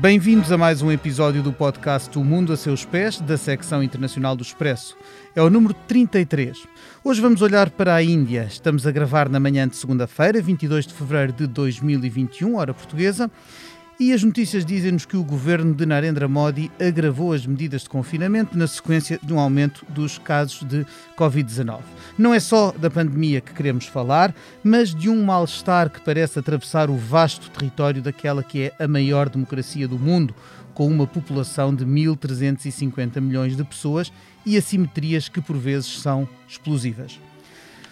Bem-vindos a mais um episódio do podcast O Mundo a Seus Pés, da secção internacional do Expresso. É o número 33. Hoje vamos olhar para a Índia. Estamos a gravar na manhã de segunda-feira, 22 de fevereiro de 2021, hora portuguesa. E as notícias dizem-nos que o governo de Narendra Modi agravou as medidas de confinamento na sequência de um aumento dos casos de Covid-19. Não é só da pandemia que queremos falar, mas de um mal-estar que parece atravessar o vasto território daquela que é a maior democracia do mundo, com uma população de 1.350 milhões de pessoas e assimetrias que por vezes são explosivas.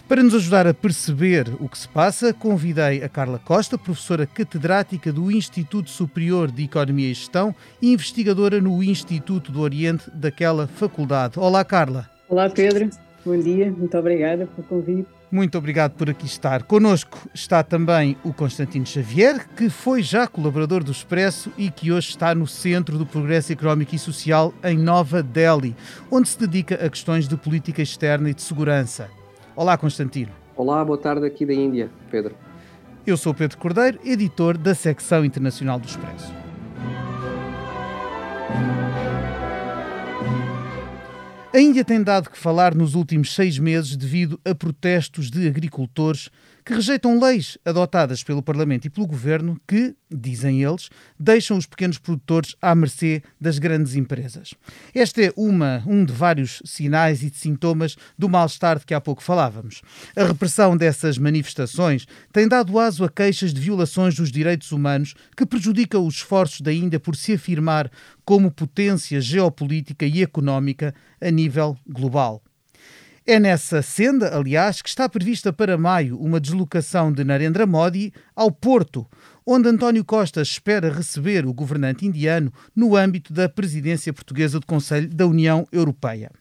Para nos ajudar a perceber o que se passa, convidei a Carla Costa, professora catedrática do Instituto Superior de Economia e Gestão e investigadora no Instituto do Oriente daquela faculdade. Olá, Carla. Olá, Pedro. Bom dia. Muito obrigada pelo convite. Muito obrigado por aqui estar. Conosco está também o Constantino Xavier, que foi já colaborador do Expresso e que hoje está no Centro do Progresso Económico e Social em Nova Delhi, onde se dedica a questões de política externa e de segurança. Olá, Constantino. Olá, boa tarde aqui da Índia, Pedro. Eu sou Pedro Cordeiro, editor da secção internacional do Expresso. A Índia tem dado que falar nos últimos seis meses devido a protestos de agricultores que rejeitam leis adotadas pelo Parlamento e pelo Governo que, dizem eles, deixam os pequenos produtores à mercê das grandes empresas. Este é uma, um de vários sinais e de sintomas do mal-estar de que há pouco falávamos. A repressão dessas manifestações tem dado aso a queixas de violações dos direitos humanos que prejudicam os esforços da Índia por se afirmar como potência geopolítica e económica a nível global. É nessa senda, aliás, que está prevista para maio uma deslocação de Narendra Modi ao Porto, onde António Costa espera receber o governante indiano no âmbito da presidência portuguesa do Conselho da União Europeia.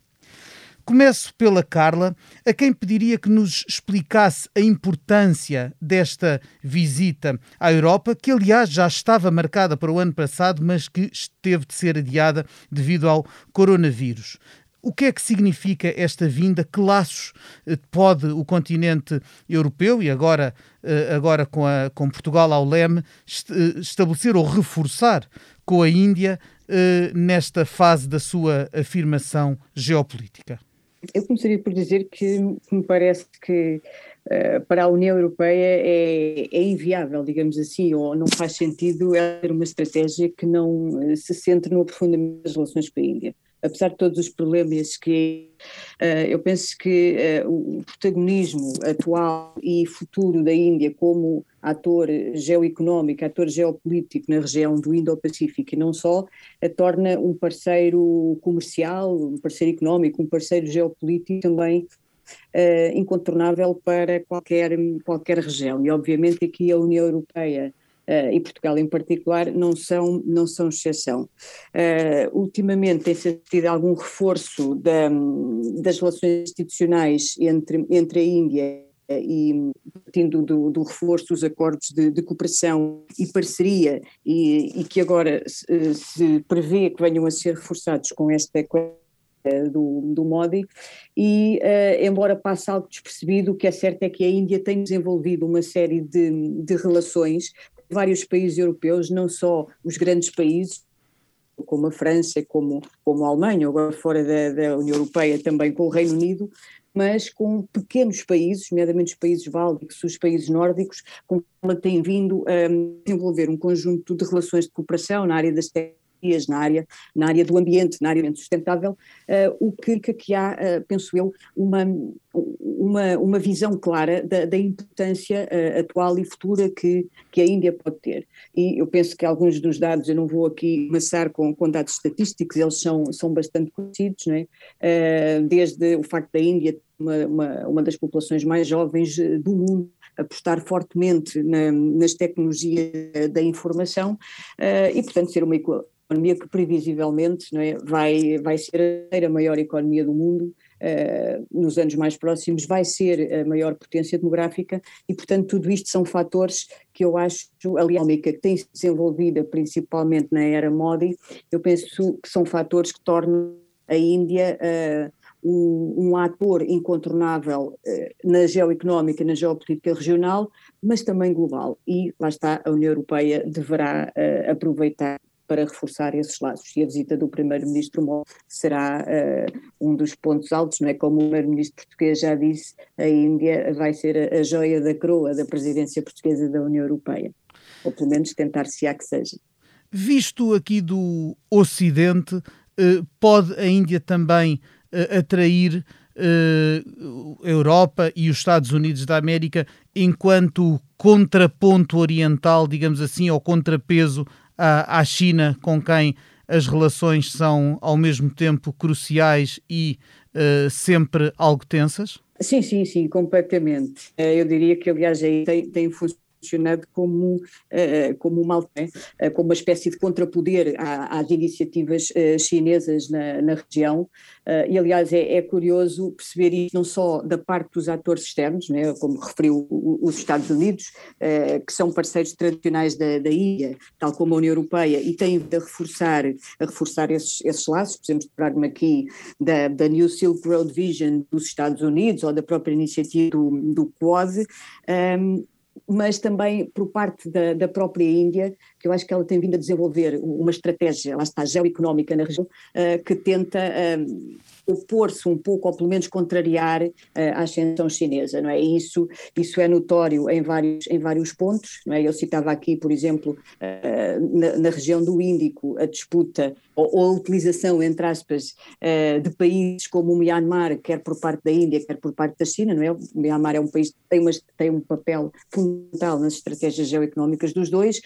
Começo pela Carla, a quem pediria que nos explicasse a importância desta visita à Europa, que aliás já estava marcada para o ano passado, mas que teve de ser adiada devido ao coronavírus. O que é que significa esta vinda? Que laços eh, pode o continente europeu, e agora, eh, agora com, a, com Portugal ao leme, eh, estabelecer ou reforçar com a Índia nesta fase da sua afirmação geopolítica? Eu começaria por dizer que me parece que para a União Europeia é, é, inviável, digamos assim, ou não faz sentido ter uma estratégia que não se centre no aprofundamento das relações com a Índia apesar de todos os problemas que uh, eu penso que uh, o protagonismo atual e futuro da Índia como ator geoeconómico, ator geopolítico na região do Indo-Pacífico e não só, a torna um parceiro comercial, um parceiro económico, um parceiro geopolítico também uh, incontornável para qualquer, qualquer região. E obviamente aqui a União Europeia uh, e Portugal em particular, não são, não são exceção. Uh, ultimamente tem-se tido algum reforço da, das relações institucionais entre, entre a Índia e partindo do, do, reforço dos acordos de, de cooperação e parceria e, e que agora se, se, prevê que venham a ser reforçados com esta do, do Modi e uh, embora passe algo despercebido, o que é certo é que a Índia tem desenvolvido uma série de, de relações vários países europeus, não só os grandes países, como a França, como, como a Alemanha, agora fora da, da União Europeia também com o Reino Unido, mas com pequenos países, nomeadamente os países bálticos, os países nórdicos, com ela tem vindo a desenvolver um conjunto de relações de cooperação na área das tecnologias na área, na área do ambiente, na área sustentável, uh, o que, que há, uh, penso eu, uma, uma, uma visão clara da, da importância uh, atual e futura que, que a Índia pode ter. E eu penso que alguns dos dados, eu não vou aqui começar com, com dados estatísticos, eles são, são bastante conhecidos, não é? desde o facto da Índia uma, uma, uma das populações mais jovens do mundo, apostar fortemente na, nas tecnologias da informação uh, e, portanto, ser uma economia que previsivelmente é, vai, vai ser a maior economia do mundo uh, nos anos mais próximos, vai ser a maior potência demográfica e, portanto, tudo isto são fatores que eu acho, aliás, que tem se desenvolvida principalmente na era Modi, eu penso que são fatores que tornam a Índia uh, um, um, ator incontornável uh, na geoeconómica, na geopolítica regional, mas também global. E lá está, a União Europeia deverá aproveitar para reforçar esses laços. E a visita do primeiro-ministro Modi será uh, um dos pontos altos, não é? Como o primeiro-ministro português já disse, a Índia vai ser a, a joia da coroa da presidência portuguesa da União Europeia, ou pelo menos tentar-se-á que seja. Visto aqui do Ocidente, uh, pode a Índia também uh, atrair a Europa e os Estados Unidos da América enquanto contraponto oriental, digamos assim, ou contrapeso à, à China, com quem as relações são ao mesmo tempo cruciais e uh, sempre algo tensas? Sim, sim, sim, completamente. Eh, eu diria que, aliás, aí tem, tem funcionado funcionado como, uh, como, uma, uh, como uma espécie de contrapoder às iniciativas uh, chinesas na, na região. e, aliás, é, é, curioso perceber isso não só da parte dos atores externos, né, como referiu os Estados Unidos, que são parceiros tradicionais da, da Índia, tal como a União Europeia, e têm de reforçar, a reforçar esses, esses laços. Podemos lembrar-me aqui da, da New Silk Road Vision dos Estados Unidos ou da própria iniciativa do, do Quad. Um, mas também por parte da, da, própria Índia, eu acho que ela tem vindo a desenvolver uma estratégia, lá está, geoeconómica na região, uh, que tenta uh, opor-se um pouco, ou pelo menos contrariar uh, a ascensão chinesa, não é? Isso, isso é notório em vários, em vários pontos, não é? Eu citava aqui, por exemplo, uh, na, na, região do Índico, a disputa ou, ou a utilização, entre aspas, uh, de países como o Myanmar, quer por parte da Índia, quer por parte da China, não é? O Myanmar é um país que tem, uma, tem um papel fundamental nas estratégias geoeconómicas dos dois,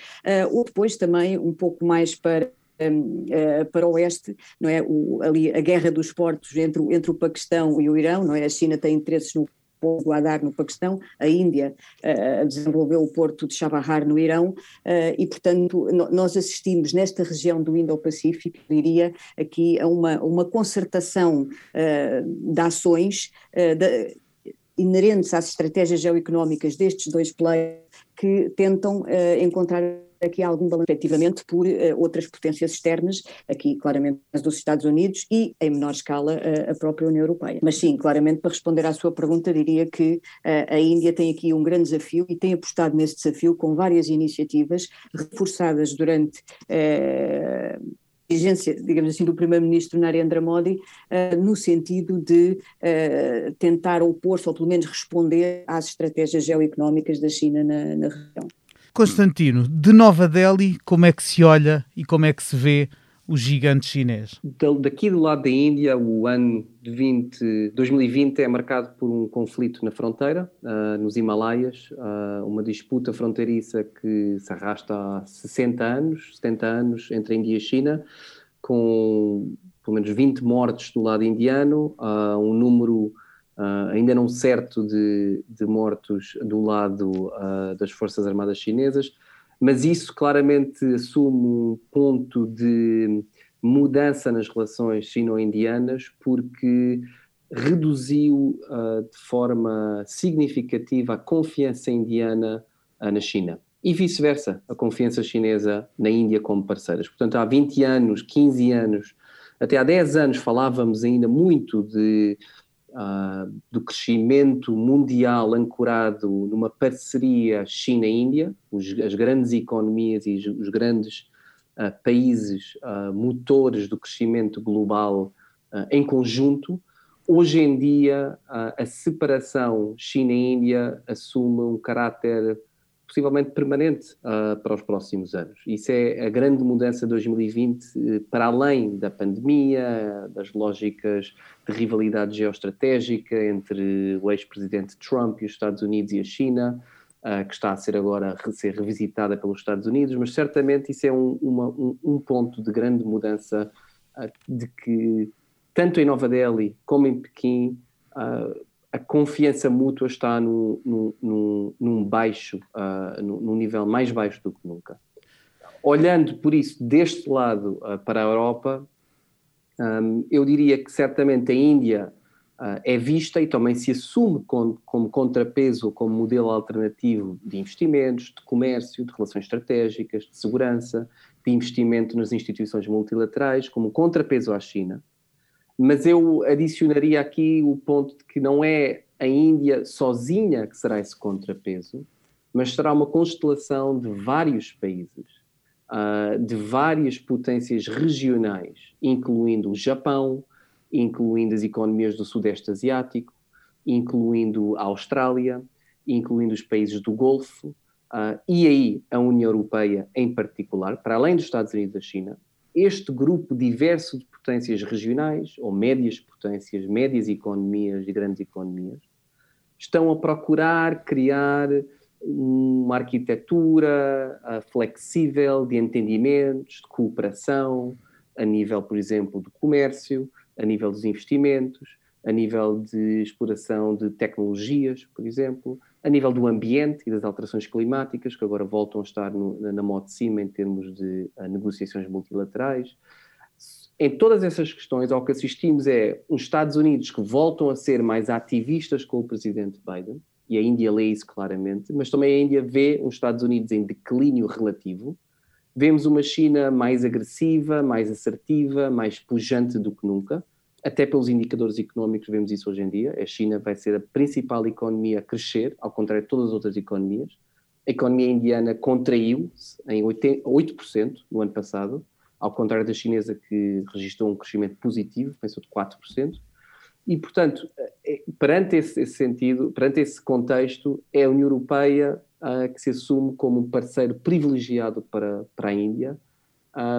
ou depois também um pouco mais para uh, para o oeste, não é? O, ali a guerra dos portos entre, entre o Paquistão e o Irão, não é? A China tem interesses no Porto Guadar no Paquistão, a Índia uh, desenvolveu o porto de Chabahar no Irão uh, e, portanto, no, nós assistimos nesta região do Indo-Pacífico, diria, aqui a uma, uma concertação uh, de ações de, inerentes às estratégias geoeconómicas destes dois players que tentam encontrar aqui algum balanço efetivamente por uh, outras potências externas, aqui claramente dos Estados Unidos e em menor escala uh, a própria União Europeia. Mas sim, claramente para responder à sua pergunta diria que uh, a Índia tem aqui um grande desafio e tem apostado nesse desafio com várias iniciativas reforçadas durante exigência, digamos assim, do primeiro-ministro Narendra Modi, uh, no sentido de uh, tentar opor-se, ou pelo menos responder às estratégias geoeconómicas da China na, na região. Constantino, de Nova Delhi, como é que se olha e como é que se vê o gigante chinês? Daqui do lado da Índia, o ano de 20, 2020 é marcado por um conflito na fronteira, uh, nos Himalaias, uh, uma disputa fronteiriça que se arrasta há 60 anos, 70 anos entre a Índia e a China, com pelo menos 20 mortes do lado indiano, uh, um número Uh, ainda não certo de, de, mortos do lado uh, das Forças Armadas Chinesas, mas isso claramente assume um ponto de mudança nas relações sino-indianas, porque reduziu uh, de forma significativa a confiança indiana na China. E vice-versa, a confiança chinesa na Índia como parceiras. Portanto, há 20 anos, 15 anos, até há 10 anos falávamos ainda muito de uh, do crescimento mundial ancorado numa parceria China-Índia, as grandes economias e os grandes uh, países uh, motores do crescimento global em conjunto. Hoje em dia, a separação China-Índia assume um caráter possivelmente permanente uh, para os próximos anos. Isso é a grande mudança de 2020, uh, para além da pandemia, das lógicas de rivalidade geoestratégica entre o ex-presidente Trump e os Estados Unidos e a China, uh, que está a ser agora a ser revisitada pelos Estados Unidos, mas certamente isso é um, uma, um, um ponto de grande mudança ah, de que, tanto em Nova Delhi como em Pequim, a confiança mútua está num, num, num baixo, uh, num, nível mais baixo do que nunca. Olhando por isso deste lado uh, para a Europa, um, eu diria que certamente a Índia uh, é vista e também se assume com, como contrapeso, como modelo alternativo de investimentos, de comércio, de relações estratégicas, de segurança, de investimento nas instituições multilaterais, como contrapeso à China mas eu adicionaria aqui o ponto de que não é a Índia sozinha que será esse contrapeso, mas será uma constelação de vários países uh, de várias potências regionais, incluindo o Japão, incluindo as economias do Sudeste Asiático, incluindo a Austrália, incluindo os países do Golfo, uh, e aí a União Europeia em particular, para além dos Estados Unidos e da China, este grupo diverso de potências regionais, ou médias potências, médias economias e grandes economias, estão a procurar criar uma arquitetura uh, flexível de entendimentos, de cooperação, a nível, por exemplo, do comércio, a nível dos investimentos, a nível de exploração de tecnologias, por exemplo, a nível do ambiente e das alterações climáticas, que agora voltam a estar no, na moda de cima em termos de uh, negociações multilaterais. Em todas essas questões, ao que assistimos é os Estados Unidos que voltam a ser mais ativistas com o presidente Biden, e a Índia lê isso claramente, mas também a Índia vê os Estados Unidos em declínio relativo. Vemos uma China mais agressiva, mais assertiva, mais pujante do que nunca. Até pelos indicadores económicos vemos isso hoje em dia. A China vai ser a principal economia a crescer, ao contrário de todas as outras economias. A economia indiana contraiu-se em 8% no ano passado, ao contrário da chinesa que registrou um crescimento positivo, pensou de 4%. E, portanto, é, perante esse, esse, sentido, perante esse contexto, é a União Europeia uh, que se assume como um parceiro privilegiado para, para a Índia,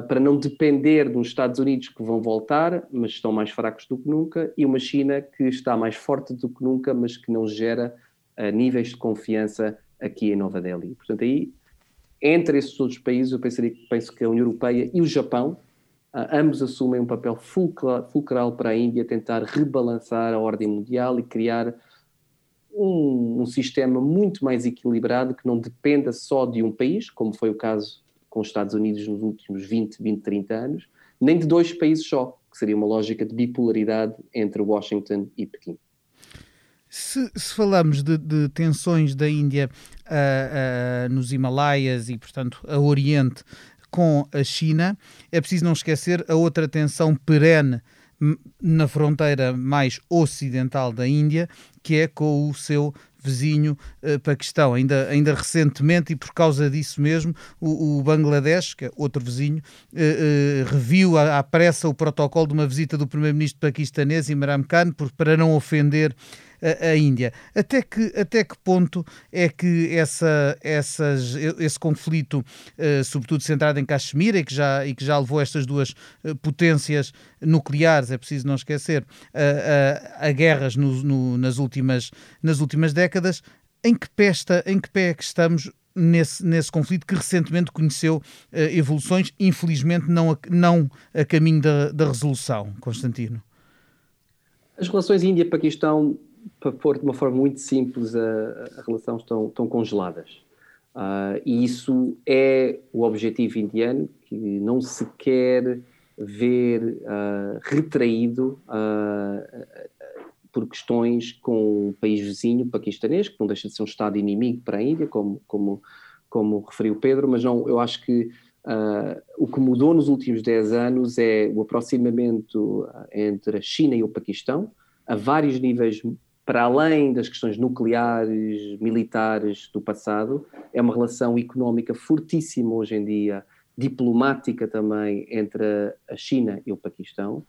para não depender dos Estados Unidos que vão voltar, mas estão mais fracos do que nunca, e uma China que está mais forte do que nunca, mas que não gera níveis de confiança aqui em Nova Delhi. Portanto, aí, entre esses outros países, eu pensaria, penso que a União Europeia e o Japão, Uh, ambos assumem um papel fulcral para a Índia tentar rebalançar a ordem mundial e criar um, um, sistema muito mais equilibrado que não dependa só de um país, como foi o caso com os Estados Unidos nos últimos 20, 20, 30 anos, nem de dois países só, que seria uma lógica de bipolaridade entre Washington e Pequim. Se, se, falamos de, de, tensões da Índia uh, uh, nos Himalaias e, portanto, a Oriente, com a China. É preciso não esquecer a outra tensão perene na fronteira mais ocidental da Índia, que é com o seu vizinho uh, Paquistão. Ainda, ainda recentemente, e por causa disso mesmo, o, o Bangladesh, que é outro vizinho, reviu à, à, pressa o protocolo de uma visita do primeiro-ministro paquistanês, Imran Khan, por, para não ofender a, Índia. Até que, até que ponto é que essa, essas, esse conflito, uh, sobretudo centrado em Caxemira, e que já, e que já levou estas duas uh, potências nucleares, é preciso não esquecer, a, guerras no, no, nas, últimas, nas últimas décadas, em que pé, está, em que pé é que estamos nesse, nesse conflito que recentemente conheceu uh, evoluções, infelizmente não a, não a caminho da, da resolução, Constantino? As relações Índia-Paquistão para pôr de uma forma muito simples, a, a relação estão, estão congeladas. Uh, e isso é o objetivo indiano, que não se quer ver uh, retraído uh, por questões com o país vizinho paquistanês, que não deixa de ser um Estado inimigo para a Índia, como, como, como referiu Pedro, mas não, eu acho que o que mudou nos últimos 10 anos é o aproximamento entre a China e o Paquistão, a vários níveis para além das questões nucleares, militares do passado, é uma relação económica fortíssima hoje em dia, diplomática também entre a China e o Paquistão.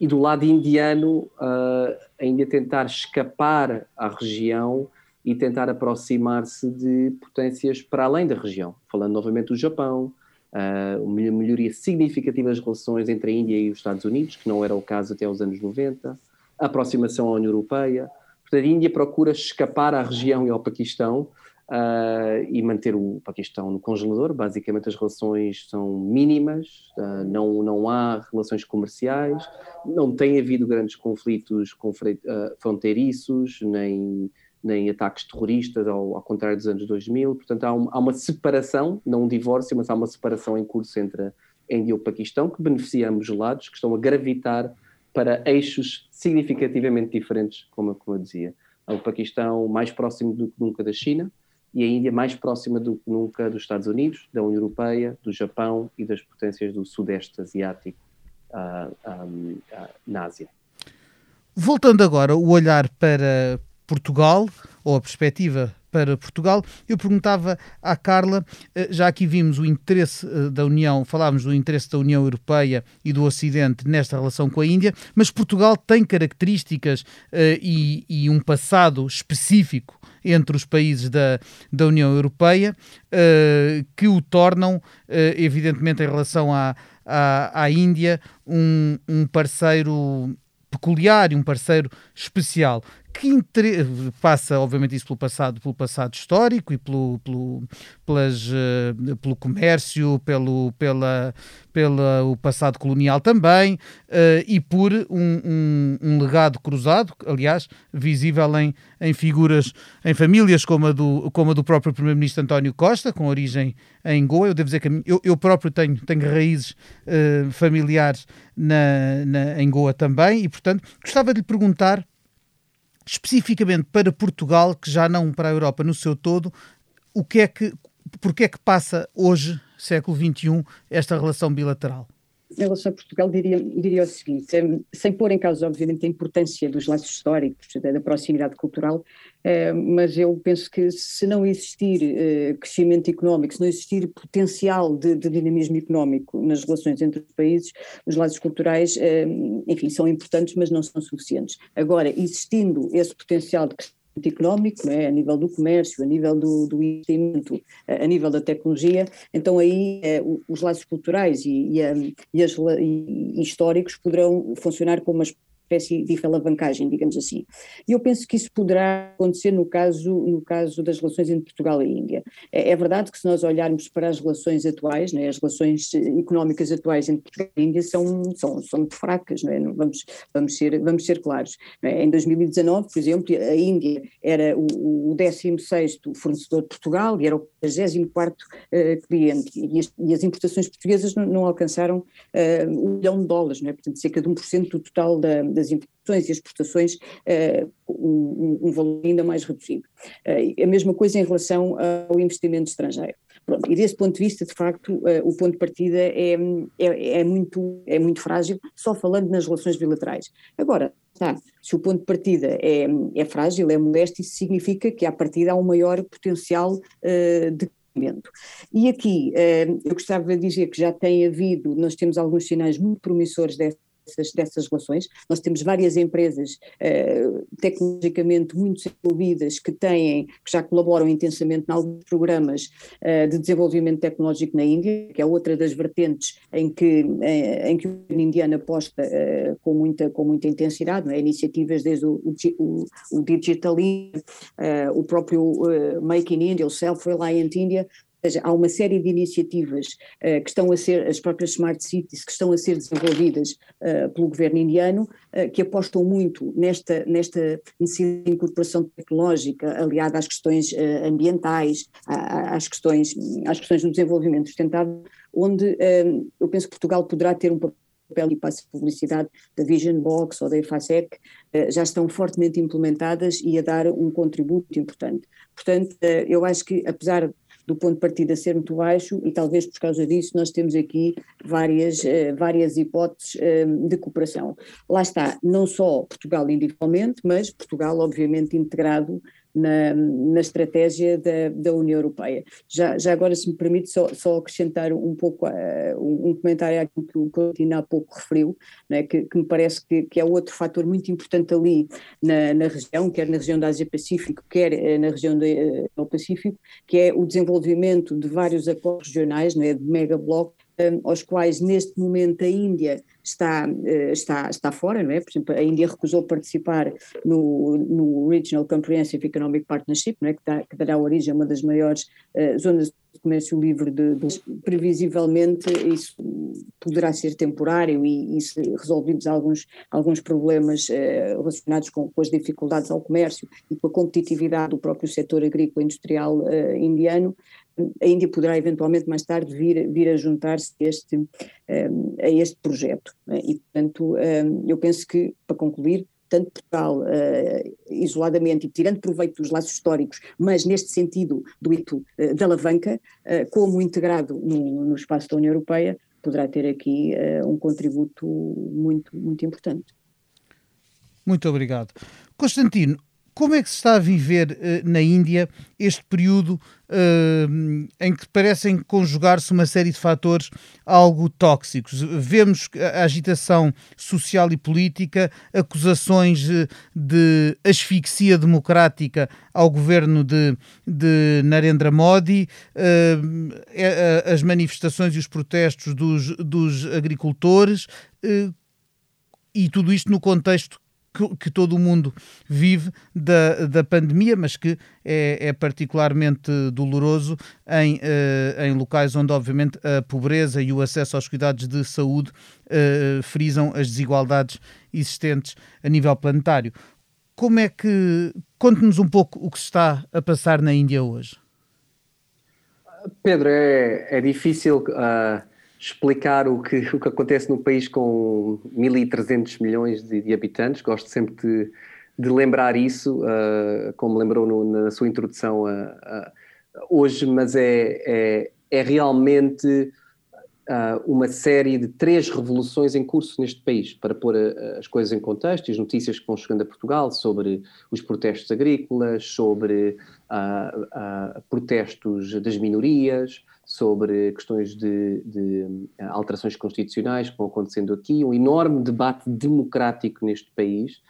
E do lado indiano, uh, ainda tentar escapar à região e tentar aproximar-se de potências para além da região. Falando novamente do Japão, uh, uma melhoria significativa das relações entre a Índia e os Estados Unidos, que não era o caso até os anos 90, a aproximação à União Europeia, Portanto, a Índia procura escapar à região e ao Paquistão uh, e manter o Paquistão no congelador. Basicamente, as relações são mínimas, uh, não, não há relações comerciais, não tem havido grandes conflitos uh, fronteiriços, nem, nem ataques terroristas, ao, ao, contrário dos anos 2000. Portanto, há, um, há, uma separação, não um divórcio, mas há uma separação em curso entre a Índia e o Paquistão, que beneficia ambos lados, que estão a gravitar para eixos significativamente diferentes, como, como eu dizia. O Paquistão mais próximo do que nunca da China e a Índia mais próxima do que nunca dos Estados Unidos, da União Europeia, do Japão e das potências do Sudeste Asiático uh, um, uh, na Ásia. Voltando agora o olhar para Portugal, ou a perspectiva para Portugal. Eu perguntava à Carla, eh, já aqui vimos o interesse eh, da União, falámos do interesse da União Europeia e do Ocidente nesta relação com a Índia, mas Portugal tem características e, e um passado específico entre os países da, da União Europeia que o tornam, evidentemente, em relação à, à, à Índia, um, um parceiro peculiar e um parceiro especial que passa, obviamente, isso pelo passado, pelo passado histórico e pelo, pelo, pelas, uh, pelo comércio, pelo pela, pela, o passado colonial também, uh, e por um, um, um, legado cruzado, aliás, visível em, em figuras, em famílias como a do, como a do próprio Primeiro-Ministro António Costa, com origem em Goa. Eu devo dizer que eu, eu próprio tenho, tenho raízes uh, familiares na, na, em Goa também, e, portanto, gostava de lhe perguntar especificamente para Portugal, que já não para a Europa no seu todo, o que é que, porque é que passa hoje, século XXI, esta relação bilateral? Em relação a Portugal, diria, diria o seguinte: sem pôr em causa, obviamente, a importância dos laços históricos, da proximidade cultural, eh, mas eu penso que se não existir eh, crescimento económico, se não existir potencial de, de, dinamismo económico nas relações entre os países, os laços culturais, eh, enfim, são importantes, mas não são suficientes. Agora, existindo esse potencial de crescimento económico, é? a nível do comércio, a nível do, do investimento, a, nível da tecnologia, então aí é, os laços culturais e, e, e, as, e históricos poderão funcionar como uma espécie de alavancagem, digamos assim. E eu penso que isso poderá acontecer no caso, no caso das relações entre Portugal e Índia. É, é verdade que se nós olharmos para as relações atuais, né, as relações económicas atuais entre Portugal e Índia são, são, são muito fracas, não é? vamos, vamos, ser, vamos ser claros. É? Em 2019, por exemplo, a Índia era o, o 16º fornecedor de Portugal e era o 24º uh, cliente, e as, e as, importações portuguesas não, não alcançaram uh, um milhão de dólares, não é? portanto cerca de 1% do total da, das importações e exportações uh, um, um, valor ainda mais reduzido. Uh, a mesma coisa em relação ao investimento estrangeiro. Pronto, e desse ponto de vista, de facto, uh, o ponto de partida é, é, é, muito, é muito frágil, só falando nas relações bilaterais. Agora, tá, se o ponto de partida é, é frágil, é modesto, isso significa que à partida há um maior potencial uh, de e aqui eu gostava de dizer que já tem havido, nós temos alguns sinais muito promissores dessa dessas, dessas relações. Nós temos várias empresas uh, tecnologicamente muito desenvolvidas que têm, que já colaboram intensamente em alguns programas uh, de desenvolvimento tecnológico na Índia, que é outra das vertentes em que, uh, em que o indiano aposta com, muita, com muita intensidade, é? iniciativas desde o, o, o Digital India, o próprio Make in India, o Self-Reliant India, seja, há uma série de iniciativas uh, que estão a ser, as próprias Smart Cities, que estão a ser desenvolvidas uh, pelo governo indiano, uh, que apostam muito nesta, nesta incorporação tecnológica, aliada às questões ambientais, às, questões, às questões do desenvolvimento sustentável, onde eu penso que Portugal poderá ter um papel e passo de publicidade da Vision Box ou da IFASEC, já estão fortemente implementadas e a dar um contributo importante. Portanto, eu acho que, apesar do ponto de partida ser muito baixo e talvez por causa disso nós temos aqui várias, eh, várias hipóteses eh, de cooperação. Lá está, não só Portugal individualmente, mas Portugal obviamente integrado na, na estratégia da, da União Europeia. Já, já agora, se me permite, só, só acrescentar um pouco, uh, um, comentário àquilo que o Coutinho há pouco referiu, né, que, que, me parece que, que, é outro fator muito importante ali na, na região, quer na região da Ásia-Pacífico, quer uh, na região do uh, Pacífico, que é o desenvolvimento de vários acordos regionais, né, de mega bloco, aos quais neste momento a Índia está, eh, está, está fora, não é? Por exemplo, a Índia recusou participar no, no Regional Comprehensive Economic Partnership, não é? que, dá, que dará origem a uma das maiores uh, zonas de comércio livre de, de, previsivelmente isso poderá ser temporário e, e se resolvidos alguns, alguns problemas relacionados com, com, as dificuldades ao comércio e com a competitividade do próprio setor agrícola industrial indiano, a Índia poderá eventualmente mais tarde vir, vir a juntar-se a este, um, a este projeto. E, portanto, um, eu penso que, para concluir, tanto Portugal uh, isoladamente e tirando proveito dos laços históricos, mas neste sentido do ito uh, da alavanca, uh, como integrado no, no, espaço da União Europeia, poderá ter aqui um contributo muito, muito importante. Muito obrigado. Constantino, Como é que se está a viver uh, na Índia este período uh, em que parecem conjugar-se uma série de fatores algo tóxicos? Vemos a agitação social e política, acusações de asfixia democrática ao governo de, de Narendra Modi, uh, as manifestações e os protestos dos, dos agricultores, e tudo isto no contexto que, que, todo o mundo vive da, da pandemia, mas que é, é particularmente doloroso em, uh, em locais onde, obviamente, a pobreza e o acesso aos cuidados de saúde uh, frisam as desigualdades existentes a nível planetário. Como é que. Conte-nos um pouco o que se está a passar na Índia hoje. Pedro, é, é difícil. Uh explicar o que, o que acontece no país com 1.300 milhões de, de, habitantes. Gosto sempre de, de lembrar isso, uh, como lembrou no, na sua introdução uh, uh, hoje, mas é, é, é realmente uma série de três revoluções em curso neste país, para pôr as coisas em contexto e as notícias que vão chegando a Portugal sobre os protestos agrícolas, sobre protestos das minorias, sobre questões de, de, eh, alterações constitucionais que vão acontecendo aqui, um enorme debate democrático neste país,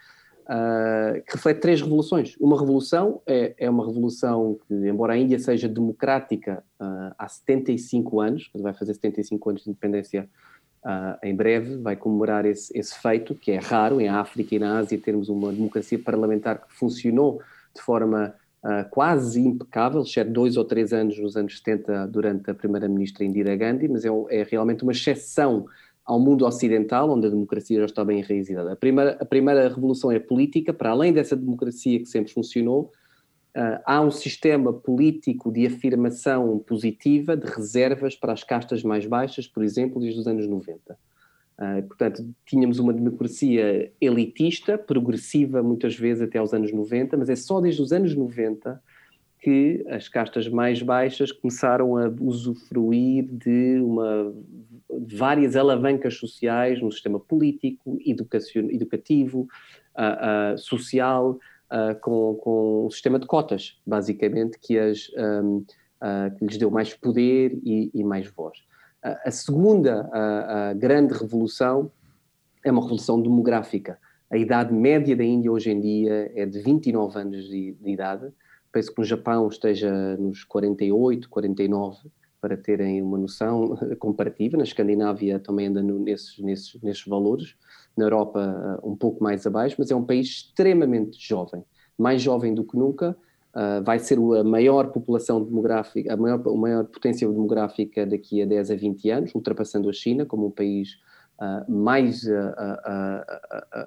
uh, que reflete três revoluções. Uma revolução é, é, uma revolução que, embora a Índia seja democrática uh, há 75 anos, vai fazer 75 anos de independência uh, em breve, vai comemorar esse, esse feito, que é raro em África e na Ásia termos uma democracia parlamentar que funcionou de forma uh, quase impecável, exceto dois ou três anos nos anos 70 durante a primeira-ministra Indira Gandhi, mas é, é, realmente uma exceção ao mundo ocidental, onde a democracia já está bem enraizada. A primeira, a primeira revolução é política, para além dessa democracia que sempre funcionou, Uh, há um sistema político de afirmação positiva, de reservas para as castas mais baixas, por exemplo, desde os anos 90. Uh, portanto, tínhamos uma democracia elitista, progressiva muitas vezes até aos anos 90, mas é só desde os anos 90 que as castas mais baixas começaram a usufruir de uma, várias alavancas sociais no sistema político, educativo, uh, uh, social, com, com sistema de cotas, basicamente, que, as, um, que lhes deu mais poder e, e mais voz. A segunda a, a grande revolução é uma revolução demográfica. A idade média da Índia hoje em dia é de 29 anos de, de idade. Penso que no Japão esteja nos 48, 49, para terem uma noção comparativa. Na Escandinávia também anda no, nesses, nesses, nesses valores. Na Europa, um pouco mais abaixo, mas é um país extremamente jovem. Mais jovem do que nunca Uh, vai ser a maior população demográfica, a maior, a maior potência demográfica daqui a 10 a 20 anos, ultrapassando a China como um país uh, mais uh,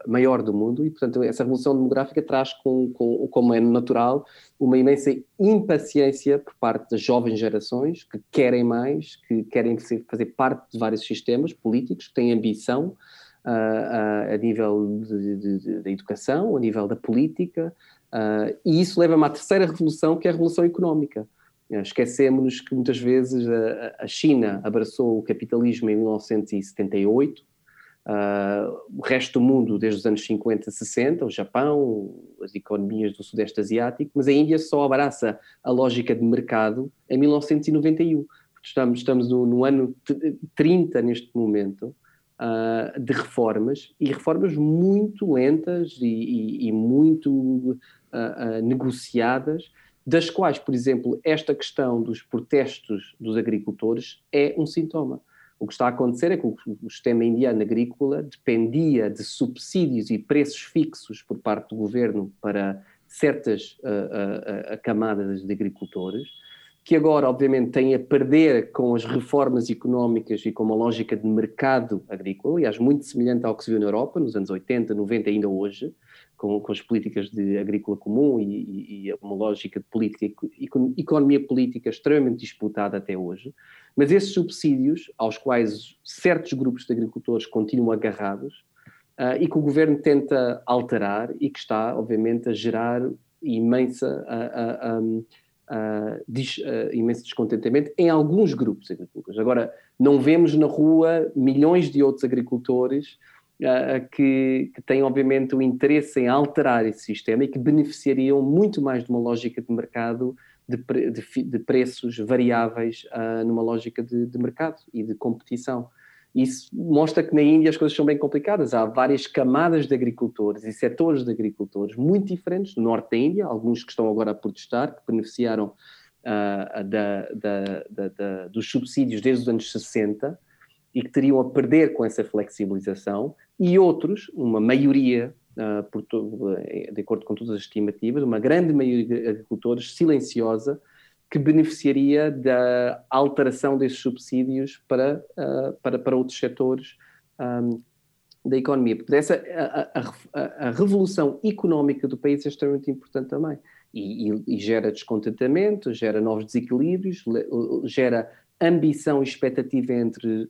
maior do mundo. E, portanto, essa revolução demográfica traz, com, com, como é natural, uma imensa impaciência por parte das jovens gerações que querem mais, que querem fazer parte de vários sistemas políticos, que têm ambição a nível da educação, a nível da política, Uh, e isso leva-me à terceira revolução, que é a revolução económica. Uh, Esquecemos-nos que muitas vezes a, a, China abraçou o capitalismo em 1978, uh, ah, o resto do mundo desde os anos 50, 60, o Japão, as economias do Sudeste Asiático, mas a Índia só abraça a lógica de mercado em 1991. Estamos, estamos no, no ano 30 neste momento, de reformas e reformas muito lentas e, e, e muito uh, uh, negociadas, das quais, por exemplo, esta questão dos protestos dos agricultores é um sintoma. O que está a acontecer é que o, sistema indiano agrícola dependia de subsídios e preços fixos por parte do governo para certas camadas de agricultores que agora, obviamente, tem a perder com as reformas económicas e com uma lógica de mercado agrícola, aliás, muito semelhante ao que se viu na Europa nos anos 80, 90 ainda hoje, com, com as políticas de agrícola comum e, e, e uma lógica de política, economia política extremamente disputada até hoje. Mas esses subsídios, aos quais certos grupos de agricultores continuam agarrados, uh, e que o governo tenta alterar e que está, obviamente, a gerar imensa. Uh, uh, uh, imenso descontentamento em alguns grupos agrícolas. Agora, não vemos na rua milhões de outros agricultores que, que têm, obviamente, o interesse em alterar esse sistema e que beneficiariam muito mais de uma lógica de mercado de, de, de preços variáveis uh, numa lógica de, de, mercado e de competição. Isso mostra que na Índia as coisas são bem complicadas. Há várias camadas de agricultores e setores de agricultores muito diferentes no norte da Índia, alguns que estão agora a protestar, que beneficiaram uh, da, da, da, dos subsídios desde os anos 60 e que teriam a perder com essa flexibilização, e outros, uma maioria por, de acordo com todas as estimativas, uma grande maioria de agricultores silenciosa que beneficiaria da alteração desses subsídios para, uh, para, para outros setores um, da economia. Porque essa, a, a, a, revolução económica do país é extremamente importante também. E, e, e gera descontentamento, gera novos desequilíbrios, gera ambição e expectativa entre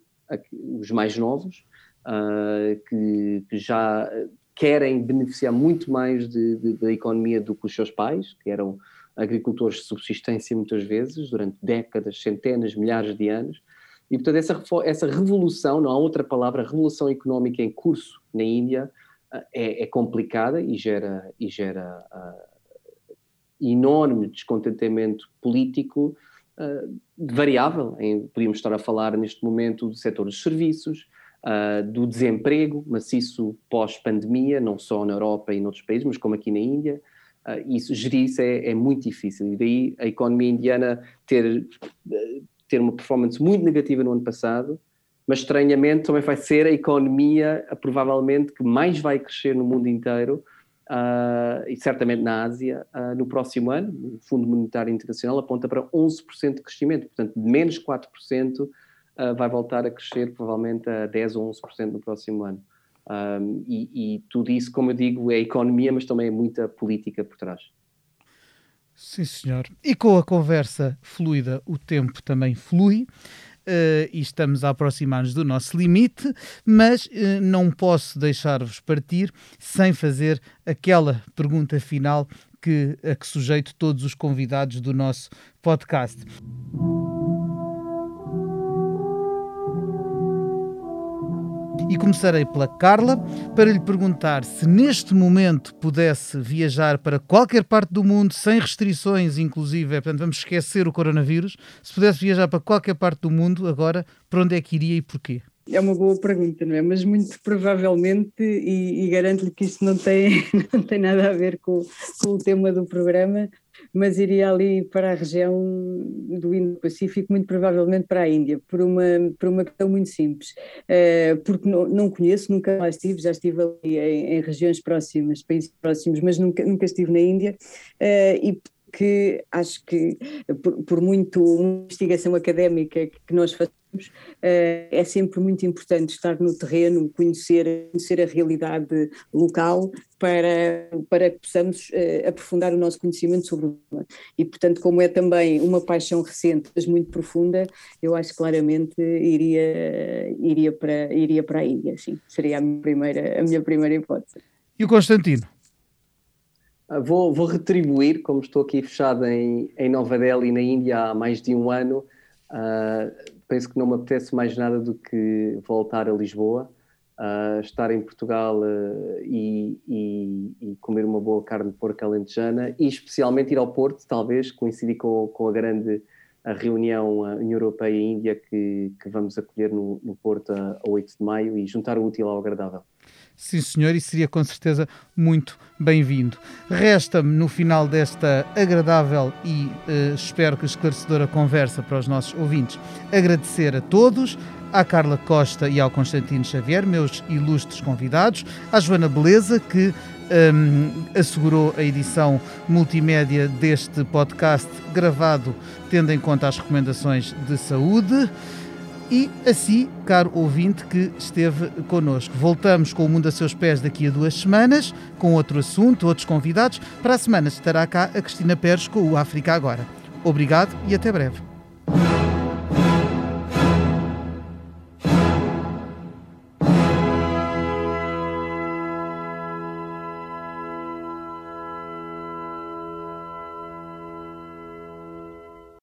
os mais novos, uh, que, que, já querem beneficiar muito mais de, de, da economia do que os seus pais, que eram agricultores de subsistência muitas vezes, durante décadas, centenas, milhares de anos. E, portanto, essa, essa revolução, não há outra palavra, revolução económica em curso na Índia, ah, é, é complicada e gera, e gera uh, enorme descontentamento político variável. Em, podíamos estar a falar neste momento do setor dos serviços, uh, do desemprego maciço pós-pandemia, não só na Europa e noutros países, mas como aqui na Índia. Uh, isso, gerir isso é, é, muito difícil. E daí a economia indiana ter, ter uma performance muito negativa no ano passado, mas estranhamente também vai ser a economia, provavelmente, que mais vai crescer no mundo inteiro, uh, e certamente na Ásia, uh, no próximo ano. O Fundo Monetário Internacional aponta para 11% de crescimento, portanto, menos 4% uh, vai voltar a crescer provavelmente a 10 ou 11% no próximo ano. Um, e, e, tudo isso, como eu digo, é economia, mas também é muita política por trás. Sim, senhor. E com a conversa fluida, o tempo também flui. Uh, e estamos a aproximar-nos do nosso limite, mas uh, não posso deixar-vos partir sem fazer aquela pergunta final que, a que sujeito todos os convidados do nosso podcast. E começarei pela Carla para lhe perguntar se neste momento pudesse viajar para qualquer parte do mundo sem restrições, inclusive, portanto, vamos esquecer o coronavírus, se pudesse viajar para qualquer parte do mundo agora, para onde é que iria e porquê? É uma boa pergunta, não é? Mas muito provavelmente, e, e garanto-lhe que isso não tem, não tem nada a ver com, com o tema do programa, mas iria ali para a região do Indo-Pacífico, muito provavelmente para a Índia, por uma, por uma questão muito simples. Uh, porque não, não conheço, nunca lá estive, já estive ali em, em regiões próximas, países próximos, mas nunca, nunca estive na Índia, uh, e que acho que, por, por muito investigação académica que nós fazemos, Uh, é sempre muito importante estar no terreno, conhecer, conhecer a realidade local para, para que possamos uh, aprofundar o nosso conhecimento sobre o tema. E, portanto, como é também uma paixão recente, mas muito profunda, eu acho que claramente iria, iria, para, iria para a Índia, sim. Seria a minha primeira, a minha primeira hipótese. E o Constantino? Ah, vou, vou retribuir, como estou aqui fechado em, em Nova Delhi, na Índia, há mais de um ano. Uh, penso que não me apetece mais nada do que voltar a Lisboa, uh, estar em Portugal uh, e, e, e, comer uma boa carne de porco alentejana e especialmente ir ao Porto, talvez, coincidir com, com a grande a reunião União Europeia e Índia que, que vamos acolher no, no Porto a, a 8 de maio e juntar o útil ao agradável. Sim, senhor, e seria com certeza muito bem-vindo. Resta-me, no final desta agradável e uh, espero que esclarecedora conversa para os nossos ouvintes, agradecer a todos, à Carla Costa e ao Constantino Xavier, meus ilustres convidados, à Joana Beleza, que um, assegurou a edição multimédia deste podcast, gravado tendo em conta as recomendações de saúde e assim, caro ouvinte que esteve connosco. Voltamos com o Mundo a Seus Pés daqui a duas semanas, com outro assunto, outros convidados. Para a semana estará cá a Cristina Pérez com o África Agora. Obrigado e até breve.